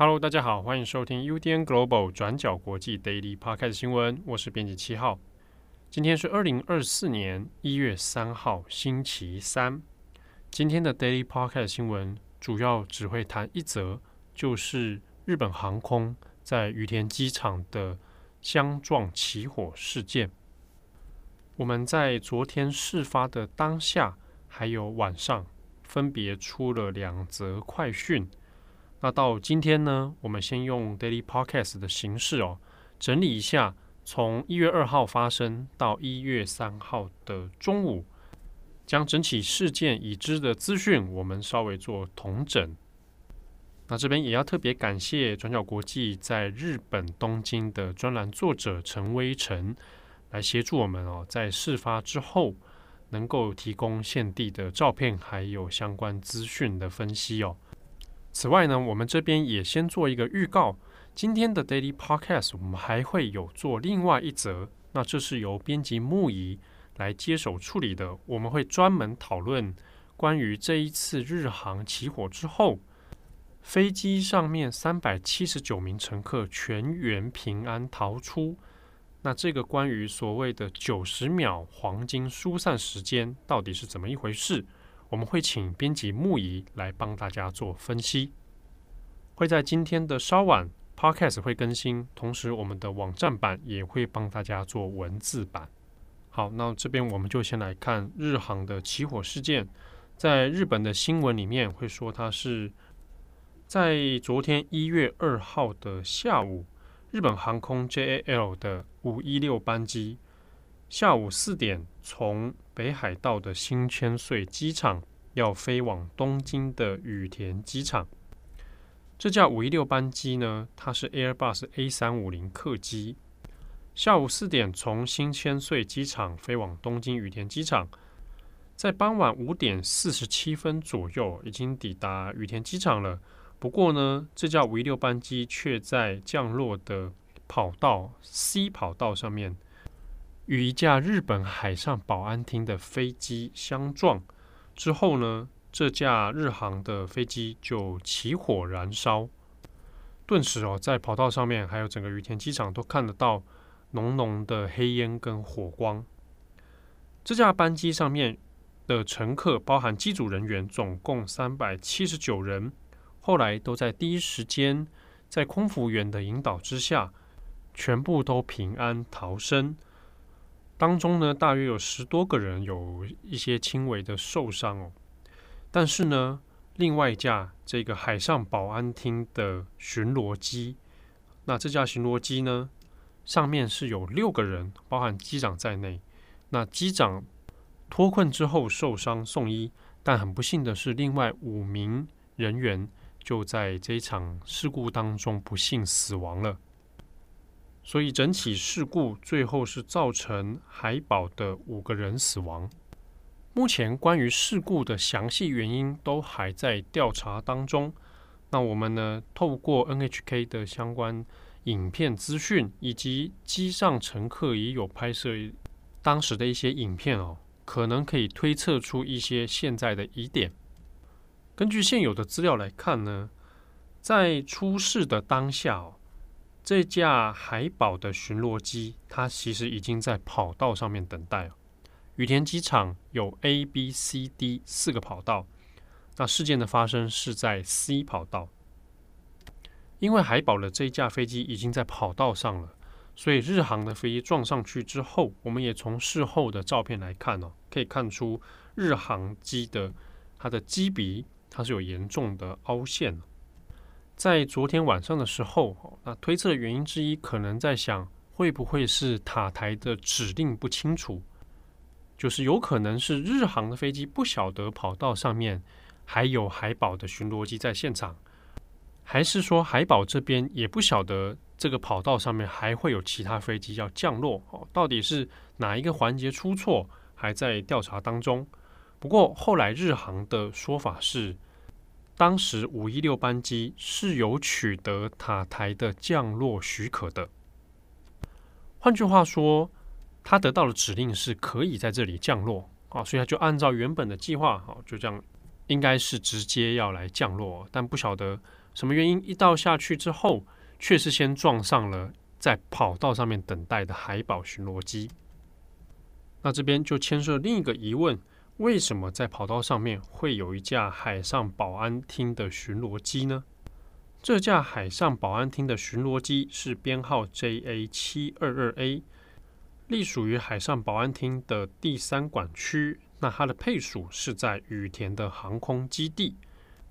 Hello，大家好，欢迎收听 UDN Global 转角国际 Daily Podcast 新闻，我是编辑七号。今天是二零二四年一月三号，星期三。今天的 Daily Podcast 新闻主要只会谈一则，就是日本航空在羽田机场的相撞起火事件。我们在昨天事发的当下，还有晚上，分别出了两则快讯。那到今天呢，我们先用 Daily Podcast 的形式哦，整理一下从一月二号发生到一月三号的中午，将整起事件已知的资讯，我们稍微做统整。那这边也要特别感谢转角国际在日本东京的专栏作者陈威成，来协助我们哦，在事发之后能够提供现地的照片，还有相关资讯的分析哦。此外呢，我们这边也先做一个预告。今天的 Daily Podcast 我们还会有做另外一则，那这是由编辑木仪来接手处理的。我们会专门讨论关于这一次日航起火之后，飞机上面三百七十九名乘客全员平安逃出。那这个关于所谓的九十秒黄金疏散时间到底是怎么一回事？我们会请编辑木仪来帮大家做分析，会在今天的稍晚，Podcast 会更新，同时我们的网站版也会帮大家做文字版。好，那这边我们就先来看日航的起火事件，在日本的新闻里面会说，它是在昨天一月二号的下午，日本航空 JAL 的五一六班机。下午四点，从北海道的新千岁机场要飞往东京的羽田机场。这架五一六班机呢，它是 Airbus A 三五零客机。下午四点从新千岁机场飞往东京羽田机场，在傍晚五点四十七分左右已经抵达羽田机场了。不过呢，这架五一六班机却在降落的跑道 C 跑道上面。与一架日本海上保安厅的飞机相撞之后呢，这架日航的飞机就起火燃烧，顿时哦，在跑道上面还有整个羽田机场都看得到浓浓的黑烟跟火光。这架班机上面的乘客，包含机组人员，总共三百七十九人，后来都在第一时间在空服员的引导之下，全部都平安逃生。当中呢，大约有十多个人有一些轻微的受伤哦。但是呢，另外一架这个海上保安厅的巡逻机，那这架巡逻机呢，上面是有六个人，包含机长在内。那机长脱困之后受伤送医，但很不幸的是，另外五名人员就在这一场事故当中不幸死亡了。所以整起事故最后是造成海保的五个人死亡。目前关于事故的详细原因都还在调查当中。那我们呢，透过 NHK 的相关影片资讯，以及机上乘客也有拍摄当时的一些影片哦，可能可以推测出一些现在的疑点。根据现有的资料来看呢，在出事的当下哦。这架海宝的巡逻机，它其实已经在跑道上面等待哦。羽田机场有 A、B、C、D 四个跑道，那事件的发生是在 C 跑道。因为海保的这一架飞机已经在跑道上了，所以日航的飞机撞上去之后，我们也从事后的照片来看哦，可以看出日航机的它的机鼻它是有严重的凹陷。在昨天晚上的时候，那推测的原因之一，可能在想会不会是塔台的指令不清楚，就是有可能是日航的飞机不晓得跑道上面还有海保的巡逻机在现场，还是说海保这边也不晓得这个跑道上面还会有其他飞机要降落？哦，到底是哪一个环节出错，还在调查当中。不过后来日航的说法是。当时五一六班机是有取得塔台的降落许可的，换句话说，他得到的指令是可以在这里降落啊，所以他就按照原本的计划，好，就这样，应该是直接要来降落，但不晓得什么原因？一到下去之后，却是先撞上了在跑道上面等待的海保巡逻机。那这边就牵涉另一个疑问：为什么在跑道上面会有一架海上保安厅的巡逻机呢？这架海上保安厅的巡逻机是编号 JA 七二二 A，隶属于海上保安厅的第三管区。那它的配属是在羽田的航空基地。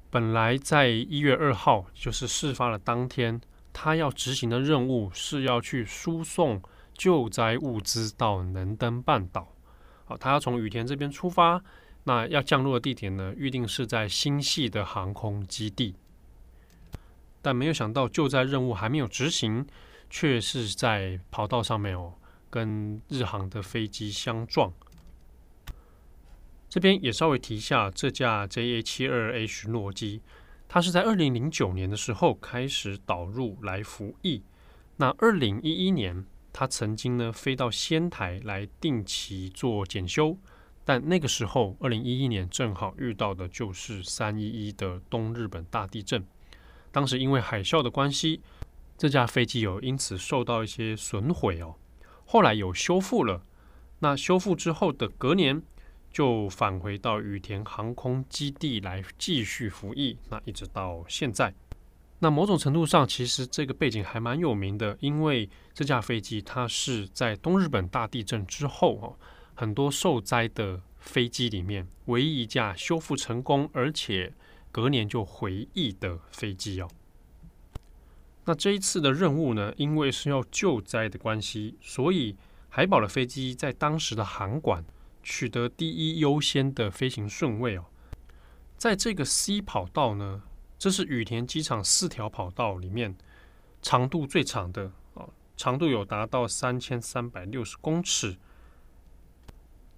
本来在一月二号，就是事发的当天，他要执行的任务是要去输送救灾物资到能登半岛。好，他要从羽田这边出发，那要降落的地点呢，预定是在新系的航空基地。但没有想到，救灾任务还没有执行，却是在跑道上面哦，跟日航的飞机相撞。这边也稍微提一下，这架 JA 七二二 A 巡逻机，它是在二零零九年的时候开始导入来服役。那二零一一年，它曾经呢飞到仙台来定期做检修，但那个时候，二零一一年正好遇到的就是三一一的东日本大地震。当时因为海啸的关系，这架飞机有因此受到一些损毁哦。后来有修复了，那修复之后的隔年就返回到羽田航空基地来继续服役。那一直到现在，那某种程度上其实这个背景还蛮有名的，因为这架飞机它是在东日本大地震之后哦，很多受灾的飞机里面唯一一架修复成功，而且。隔年就回役的飞机哦，那这一次的任务呢，因为是要救灾的关系，所以海保的飞机在当时的航管取得第一优先的飞行顺位哦。在这个 C 跑道呢，这是羽田机场四条跑道里面长度最长的哦，长度有达到三千三百六十公尺。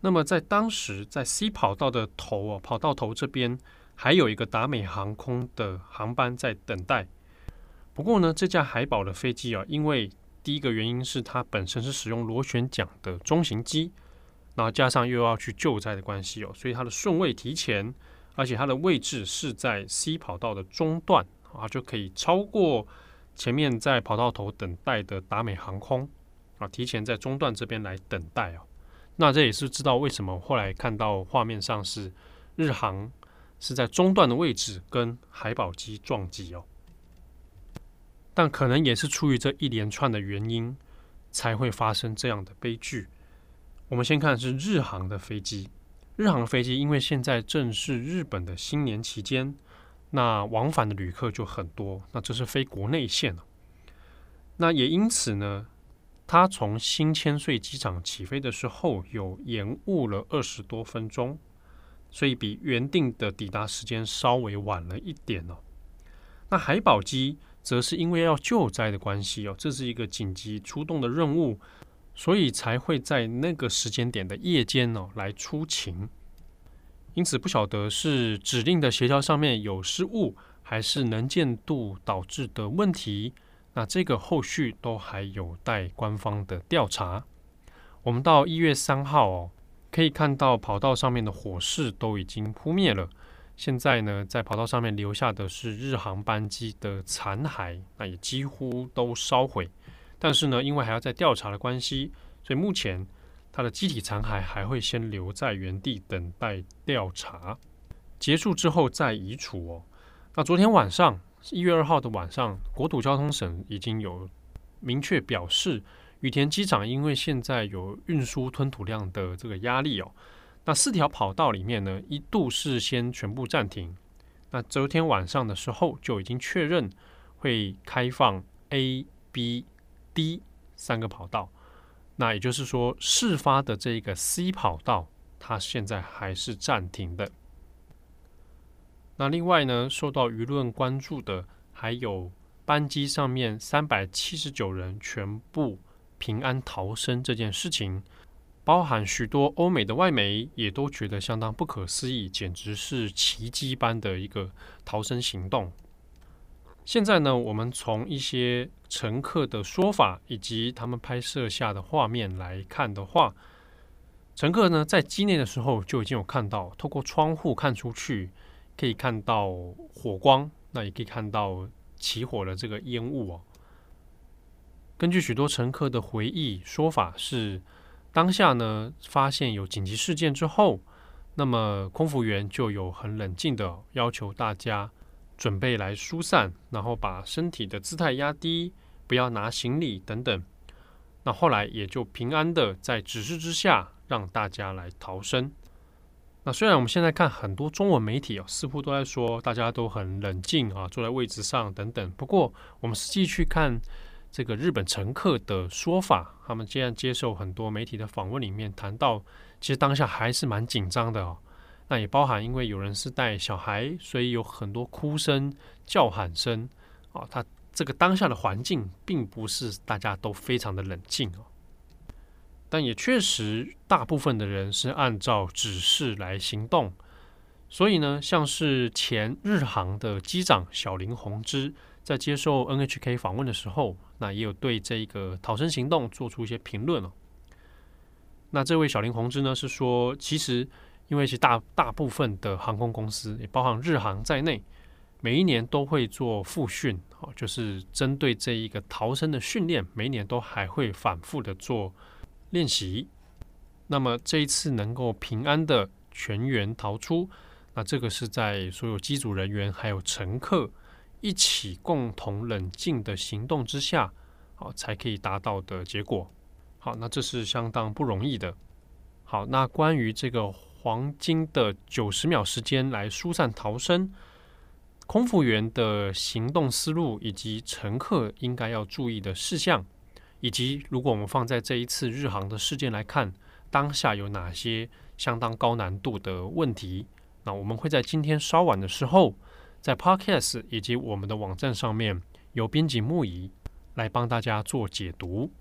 那么在当时，在 C 跑道的头哦，跑道头这边。还有一个达美航空的航班在等待。不过呢，这架海宝的飞机啊，因为第一个原因是它本身是使用螺旋桨的中型机，然后加上又要去救灾的关系哦，所以它的顺位提前，而且它的位置是在 C 跑道的中段啊，就可以超过前面在跑道头等待的达美航空啊，提前在中段这边来等待哦。那这也是知道为什么后来看到画面上是日航。是在中段的位置跟海宝机撞击哦，但可能也是出于这一连串的原因，才会发生这样的悲剧。我们先看是日航的飞机，日航的飞机因为现在正是日本的新年期间，那往返的旅客就很多，那这是飞国内线。那也因此呢，它从新千岁机场起飞的时候有延误了二十多分钟。所以比原定的抵达时间稍微晚了一点哦。那海保机则是因为要救灾的关系哦，这是一个紧急出动的任务，所以才会在那个时间点的夜间哦来出勤。因此不晓得是指令的协调上面有失误，还是能见度导致的问题。那这个后续都还有待官方的调查。我们到一月三号哦。可以看到跑道上面的火势都已经扑灭了。现在呢，在跑道上面留下的是日航班机的残骸，那也几乎都烧毁。但是呢，因为还要再调查的关系，所以目前它的机体残骸还会先留在原地等待调查结束之后再移除哦。那昨天晚上一月二号的晚上，国土交通省已经有明确表示。羽田机场因为现在有运输吞吐量的这个压力哦，那四条跑道里面呢，一度是先全部暂停。那昨天晚上的时候就已经确认会开放 A、B、D 三个跑道。那也就是说，事发的这个 C 跑道，它现在还是暂停的。那另外呢，受到舆论关注的还有班机上面三百七十九人全部。平安逃生这件事情，包含许多欧美的外媒也都觉得相当不可思议，简直是奇迹般的一个逃生行动。现在呢，我们从一些乘客的说法以及他们拍摄下的画面来看的话，乘客呢在机内的时候就已经有看到，透过窗户看出去可以看到火光，那也可以看到起火的这个烟雾哦。根据许多乘客的回忆说法是，当下呢发现有紧急事件之后，那么空服员就有很冷静的要求大家准备来疏散，然后把身体的姿态压低，不要拿行李等等。那后来也就平安的在指示之下让大家来逃生。那虽然我们现在看很多中文媒体哦，似乎都在说大家都很冷静啊，坐在位置上等等。不过我们实际去看这个日本乘客的说法，他们既然接受很多媒体的访问里面谈到，其实当下还是蛮紧张的哦。那也包含因为有人是带小孩，所以有很多哭声、叫喊声啊。他这个当下的环境并不是大家都非常的冷静哦。但也确实，大部分的人是按照指示来行动。所以呢，像是前日航的机长小林宏之在接受 NHK 访问的时候，那也有对这个逃生行动做出一些评论哦。那这位小林宏之呢，是说，其实因为是大大部分的航空公司，也包含日航在内，每一年都会做复训，哦，就是针对这一个逃生的训练，每一年都还会反复的做。练习，那么这一次能够平安的全员逃出，那这个是在所有机组人员还有乘客一起共同冷静的行动之下，好才可以达到的结果。好，那这是相当不容易的。好，那关于这个黄金的九十秒时间来疏散逃生，空服员的行动思路以及乘客应该要注意的事项。以及，如果我们放在这一次日航的事件来看，当下有哪些相当高难度的问题？那我们会在今天稍晚的时候，在 Podcast 以及我们的网站上面，由编辑木仪来帮大家做解读。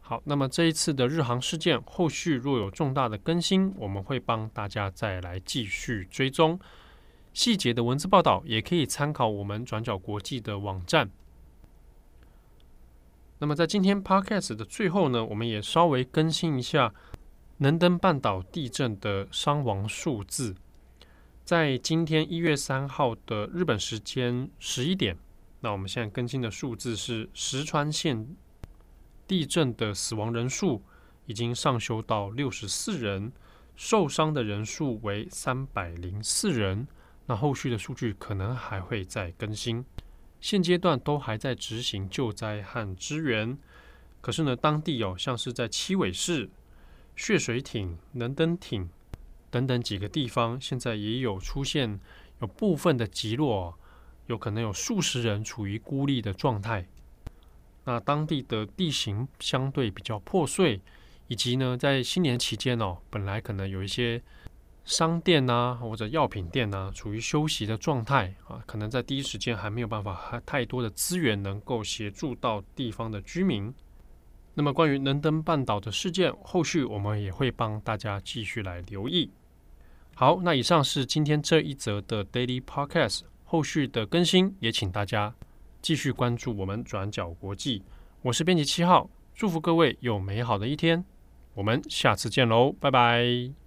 好，那么这一次的日航事件，后续若有重大的更新，我们会帮大家再来继续追踪细节的文字报道，也可以参考我们转角国际的网站。那么在今天 Podcast 的最后呢，我们也稍微更新一下能登半岛地震的伤亡数字。在今天一月三号的日本时间十一点，那我们现在更新的数字是石川县地震的死亡人数已经上修到六十四人，受伤的人数为三百零四人。那后续的数据可能还会再更新。现阶段都还在执行救灾和支援，可是呢，当地哦，像是在七尾市、血水町、能登町等等几个地方，现在也有出现有部分的极落，有可能有数十人处于孤立的状态。那当地的地形相对比较破碎，以及呢，在新年期间哦，本来可能有一些。商店啊，或者药品店啊，处于休息的状态啊，可能在第一时间还没有办法，太多的资源能够协助到地方的居民。那么，关于能登半岛的事件，后续我们也会帮大家继续来留意。好，那以上是今天这一则的 Daily Podcast，后续的更新也请大家继续关注我们转角国际。我是编辑七号，祝福各位有美好的一天，我们下次见喽，拜拜。